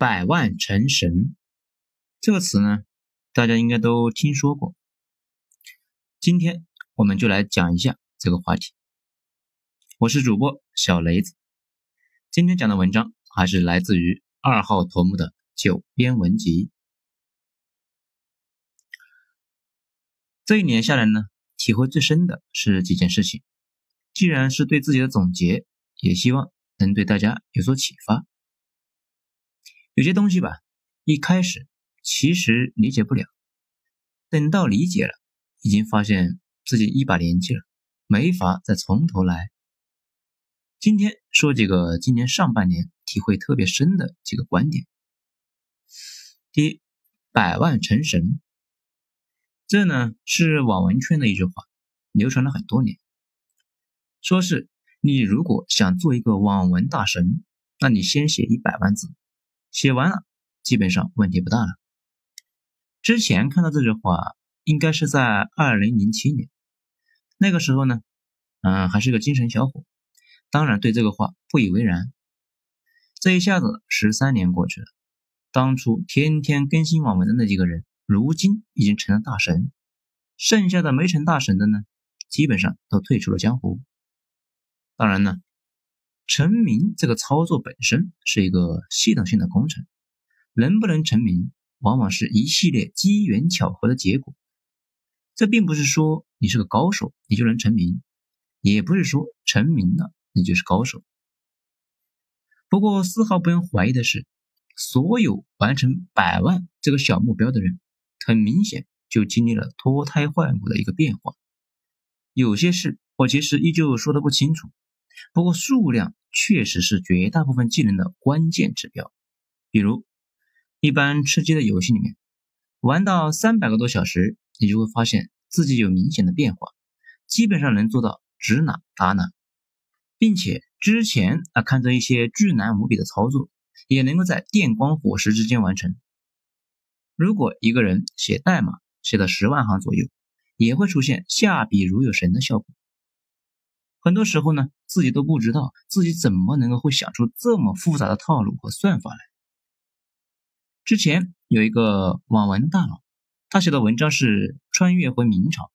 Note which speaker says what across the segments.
Speaker 1: 百万成神这个词呢，大家应该都听说过。今天我们就来讲一下这个话题。我是主播小雷子，今天讲的文章还是来自于二号头目的九编文集。这一年下来呢，体会最深的是几件事情。既然是对自己的总结，也希望能对大家有所启发。有些东西吧，一开始其实理解不了，等到理解了，已经发现自己一把年纪了，没法再从头来。今天说几个今年上半年体会特别深的几个观点。第一，百万成神，这呢是网文圈的一句话，流传了很多年，说是你如果想做一个网文大神，那你先写一百万字。写完了，基本上问题不大了。之前看到这句话，应该是在二零零七年，那个时候呢，嗯，还是个精神小伙，当然对这个话不以为然。这一下子十三年过去了，当初天天更新网文的那几个人，如今已经成了大神，剩下的没成大神的呢，基本上都退出了江湖。当然呢。成名这个操作本身是一个系统性的工程，能不能成名，往往是一系列机缘巧合的结果。这并不是说你是个高手，你就能成名，也不是说成名了你就是高手。不过丝毫不用怀疑的是，所有完成百万这个小目标的人，很明显就经历了脱胎换骨的一个变化。有些事我其实依旧说的不清楚。不过数量确实是绝大部分技能的关键指标。比如，一般吃鸡的游戏里面，玩到三百个多小时，你就会发现自己有明显的变化，基本上能做到指哪打哪，并且之前啊看着一些巨难无比的操作，也能够在电光火石之间完成。如果一个人写代码写到十万行左右，也会出现下笔如有神的效果。很多时候呢，自己都不知道自己怎么能够会想出这么复杂的套路和算法来。之前有一个网文大佬，他写的文章是穿越回明朝，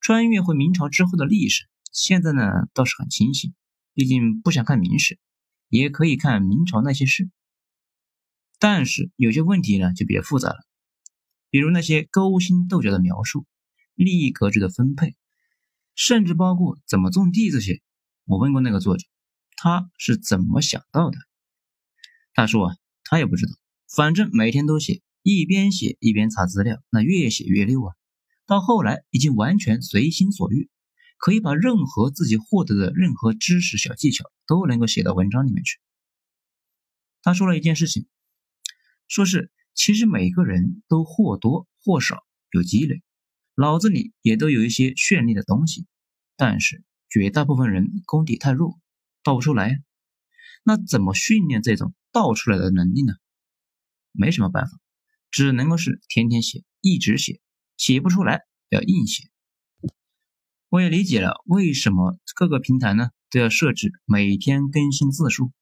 Speaker 1: 穿越回明朝之后的历史，现在呢倒是很清晰，毕竟不想看明史，也可以看明朝那些事。但是有些问题呢就比较复杂了，比如那些勾心斗角的描述，利益格局的分配。甚至包括怎么种地这些，我问过那个作者，他是怎么想到的？他说啊，他也不知道，反正每天都写，一边写一边查资料，那越写越溜啊。到后来已经完全随心所欲，可以把任何自己获得的任何知识小技巧都能够写到文章里面去。他说了一件事情，说是其实每个人都或多或少有积累。脑子里也都有一些绚丽的东西，但是绝大部分人功底太弱，倒不出来。那怎么训练这种倒出来的能力呢？没什么办法，只能够是天天写，一直写，写不出来要硬写。我也理解了为什么各个平台呢都要设置每天更新字数，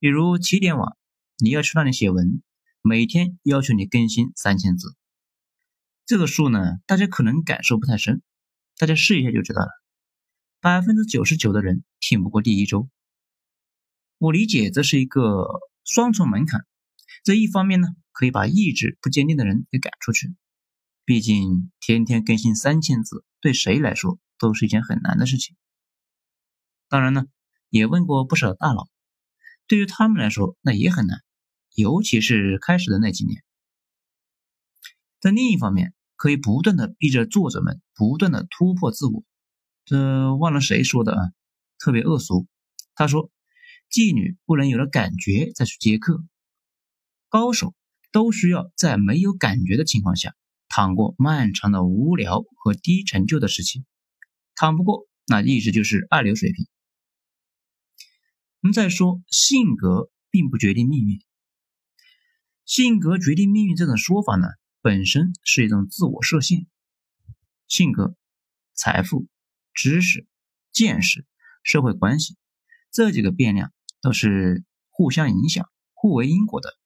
Speaker 1: 比如起点网，你要去那里写文，每天要求你更新三千字。这个数呢，大家可能感受不太深，大家试一下就知道了。百分之九十九的人挺不过第一周。我理解这是一个双重门槛。这一方面呢，可以把意志不坚定的人给赶出去。毕竟天天更新三千字，对谁来说都是一件很难的事情。当然呢，也问过不少大佬，对于他们来说那也很难，尤其是开始的那几年。在另一方面，可以不断的逼着作者们不断的突破自我。这忘了谁说的啊？特别恶俗。他说：“妓女不能有了感觉再去接客，高手都需要在没有感觉的情况下，躺过漫长的无聊和低成就的时期。躺不过，那一直就是二流水平。”我们再说，性格并不决定命运。性格决定命运这种说法呢？本身是一种自我设限，性格、财富、知识、见识、社会关系这几个变量都是互相影响、互为因果的，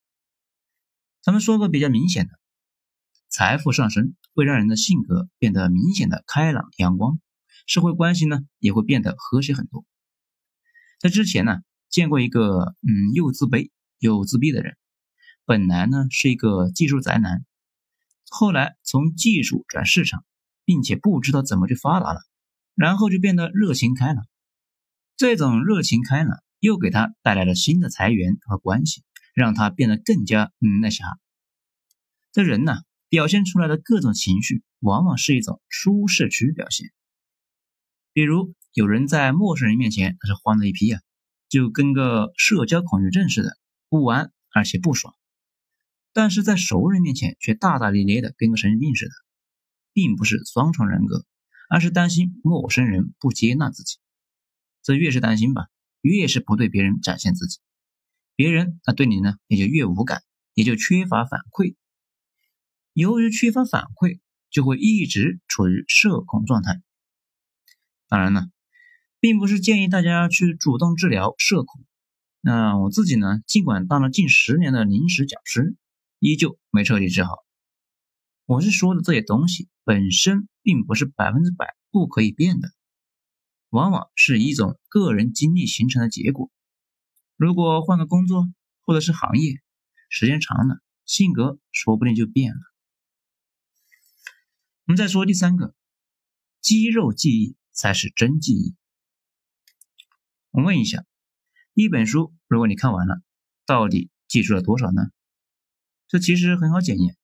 Speaker 1: 咱们说个比较明显的，财富上升会让人的性格变得明显的开朗阳光，社会关系呢也会变得和谐很多。在之前呢，见过一个嗯又自卑又自闭的人，本来呢是一个技术宅男，后来从技术转市场，并且不知道怎么去发达了，然后就变得热情开朗。这种热情开朗又给他带来了新的财源和关系。让他变得更加嗯那啥。这人呢，表现出来的各种情绪，往往是一种舒适区表现。比如有人在陌生人面前他是慌的一批啊，就跟个社交恐惧症似的，不安而且不爽；但是在熟人面前却大大咧咧的，跟个神经病似的，并不是双重人格，而是担心陌生人不接纳自己。这越是担心吧，越是不对别人展现自己。别人那对你呢也就越无感，也就缺乏反馈。由于缺乏反馈，就会一直处于社恐状态。当然呢，并不是建议大家去主动治疗社恐。那我自己呢，尽管当了近十年的临时讲师，依旧没彻底治好。我是说的这些东西本身并不是百分之百不可以变的，往往是一种个人经历形成的结果。如果换个工作或者是行业，时间长了，性格说不定就变了。我们再说第三个，肌肉记忆才是真记忆。我问一下，一本书如果你看完了，到底记住了多少呢？这其实很好检验，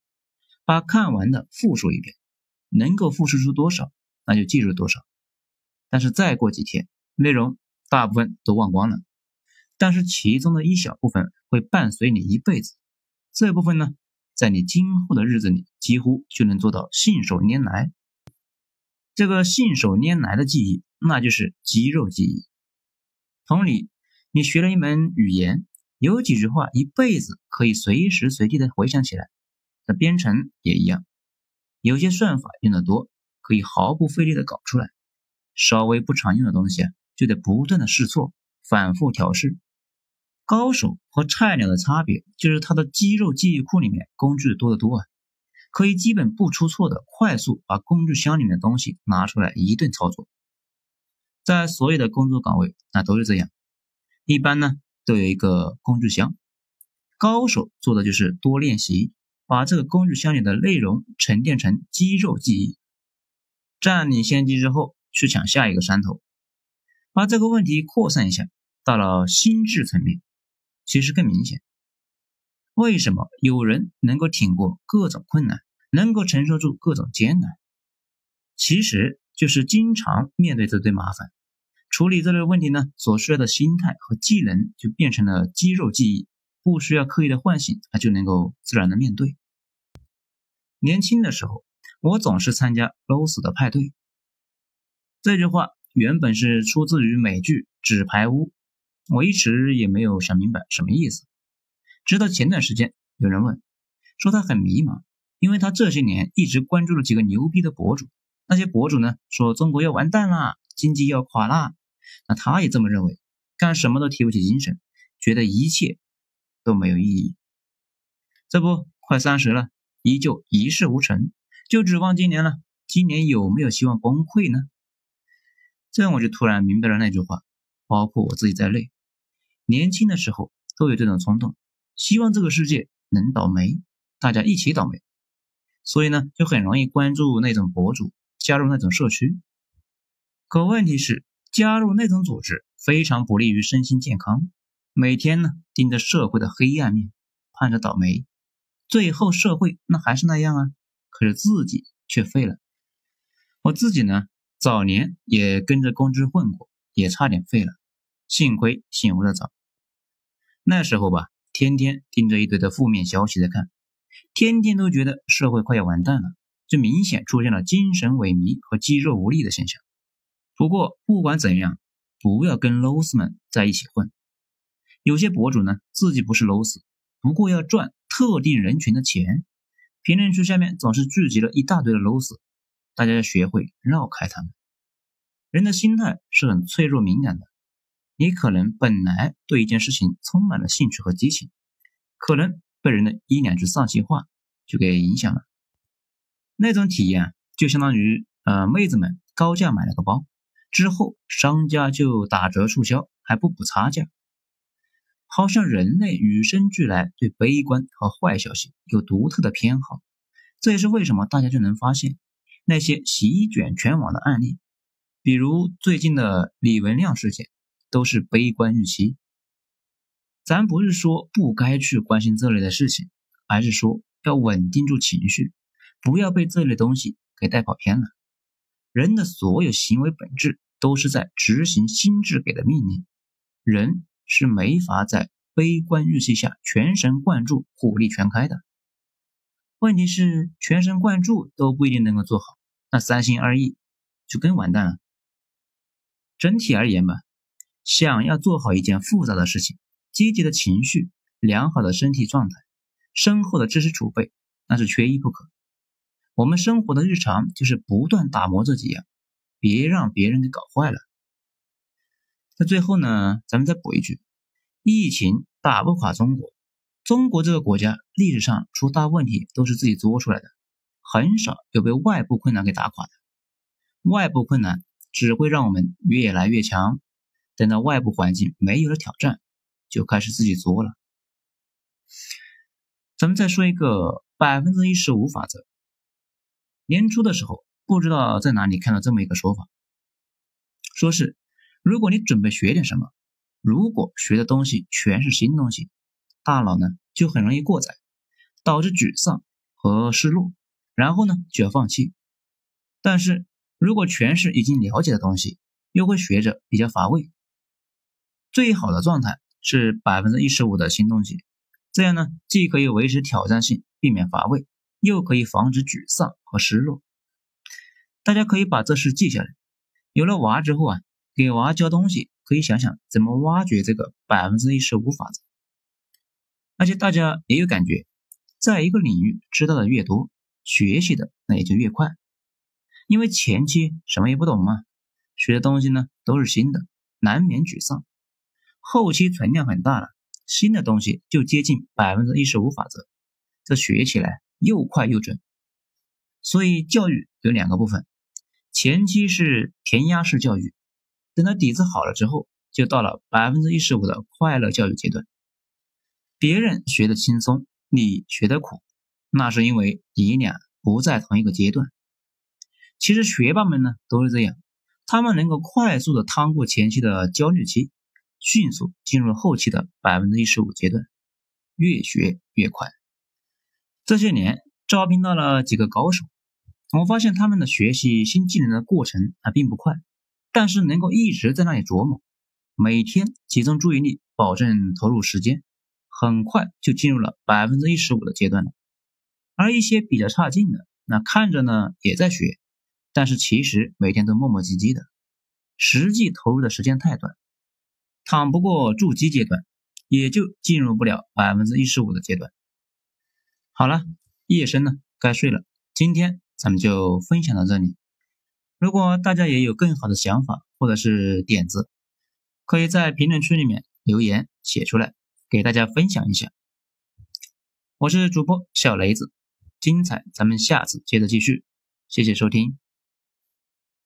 Speaker 1: 把看完的复述一遍，能够复述出多少，那就记住多少。但是再过几天，内容大部分都忘光了。但是其中的一小部分会伴随你一辈子，这部分呢，在你今后的日子里几乎就能做到信手拈来。这个信手拈来的记忆，那就是肌肉记忆。同理，你学了一门语言，有几句话一辈子可以随时随地的回想起来。那编程也一样，有些算法用的多，可以毫不费力的搞出来；稍微不常用的东西啊，就得不断的试错，反复调试。高手和菜鸟的差别就是他的肌肉记忆库里面工具多得多啊，可以基本不出错的快速把工具箱里面的东西拿出来一顿操作。在所有的工作岗位那都是这样，一般呢都有一个工具箱，高手做的就是多练习，把这个工具箱里的内容沉淀成肌肉记忆，占领先机之后去抢下一个山头，把这个问题扩散一下到了心智层面。其实更明显，为什么有人能够挺过各种困难，能够承受住各种艰难？其实就是经常面对这堆麻烦，处理这类问题呢，所需要的心态和技能就变成了肌肉记忆，不需要刻意的唤醒，它就能够自然的面对。年轻的时候，我总是参加 loss 的派对，这句话原本是出自于美剧《纸牌屋》。我一直也没有想明白什么意思，直到前段时间有人问，说他很迷茫，因为他这些年一直关注了几个牛逼的博主，那些博主呢说中国要完蛋啦，经济要垮啦，那他也这么认为，干什么都提不起精神，觉得一切都没有意义。这不，快三十了，依旧一事无成，就指望今年了，今年有没有希望崩溃呢？这样我就突然明白了那句话，包括我自己在内。年轻的时候都有这种冲动，希望这个世界能倒霉，大家一起倒霉，所以呢，就很容易关注那种博主，加入那种社区。可问题是，加入那种组织非常不利于身心健康，每天呢盯着社会的黑暗面，盼着倒霉，最后社会那还是那样啊，可是自己却废了。我自己呢，早年也跟着公知混过，也差点废了，幸亏醒悟的早。那时候吧，天天盯着一堆的负面消息在看，天天都觉得社会快要完蛋了，就明显出现了精神萎靡和肌肉无力的现象。不过不管怎样，不要跟 loss 们在一起混。有些博主呢，自己不是 loss，不过要赚特定人群的钱，评论区下面总是聚集了一大堆的 loss，大家要学会绕开他们。人的心态是很脆弱敏感的。你可能本来对一件事情充满了兴趣和激情，可能被人的一两句丧气话就给影响了。那种体验就相当于，呃，妹子们高价买了个包，之后商家就打折促销，还不补差价。好像人类与生俱来对悲观和坏消息有独特的偏好，这也是为什么大家就能发现那些席卷全网的案例，比如最近的李文亮事件，都是悲观预期。咱不是说不该去关心这类的事情，而是说要稳定住情绪，不要被这类东西给带跑偏了。人的所有行为本质都是在执行心智给的命令，人。是没法在悲观预期下全神贯注、火力全开的。问题是，全神贯注都不一定能够做好，那三心二意就更完蛋了。整体而言吧，想要做好一件复杂的事情，积极的情绪、良好的身体状态、深厚的知识储备，那是缺一不可。我们生活的日常就是不断打磨这几样，别让别人给搞坏了。那最后呢，咱们再补一句：疫情打不垮中国。中国这个国家历史上出大问题都是自己作出来的，很少有被外部困难给打垮的。外部困难只会让我们越来越强，等到外部环境没有了挑战，就开始自己作了。咱们再说一个百分之一十五法则。年初的时候，不知道在哪里看到这么一个说法，说是。如果你准备学点什么，如果学的东西全是新东西，大脑呢就很容易过载，导致沮丧和失落，然后呢就要放弃。但是如果全是已经了解的东西，又会学着比较乏味。最好的状态是百分之一十五的新东西，这样呢既可以维持挑战性，避免乏味，又可以防止沮丧和失落。大家可以把这事记下来，有了娃之后啊。给娃教东西，可以想想怎么挖掘这个百分之一十五法则。而且大家也有感觉，在一个领域知道的越多，学习的那也就越快。因为前期什么也不懂嘛，学的东西呢都是新的，难免沮丧。后期存量很大了，新的东西就接近百分之一十五法则，这学起来又快又准。所以教育有两个部分，前期是填鸭式教育。等到底子好了之后，就到了百分之一十五的快乐教育阶段。别人学的轻松，你学的苦，那是因为你俩不在同一个阶段。其实学霸们呢都是这样，他们能够快速的趟过前期的焦虑期，迅速进入后期的百分之一十五阶段，越学越快。这些年招聘到了几个高手，我发现他们的学习新技能的过程还并不快。但是能够一直在那里琢磨，每天集中注意力，保证投入时间，很快就进入了百分之一十五的阶段了。而一些比较差劲的，那看着呢也在学，但是其实每天都磨磨唧唧的，实际投入的时间太短，躺不过筑基阶段，也就进入不了百分之一十五的阶段。好了，夜深了，该睡了，今天咱们就分享到这里。如果大家也有更好的想法或者是点子，可以在评论区里面留言写出来，给大家分享一下。我是主播小雷子，精彩咱们下次接着继续，谢谢收听。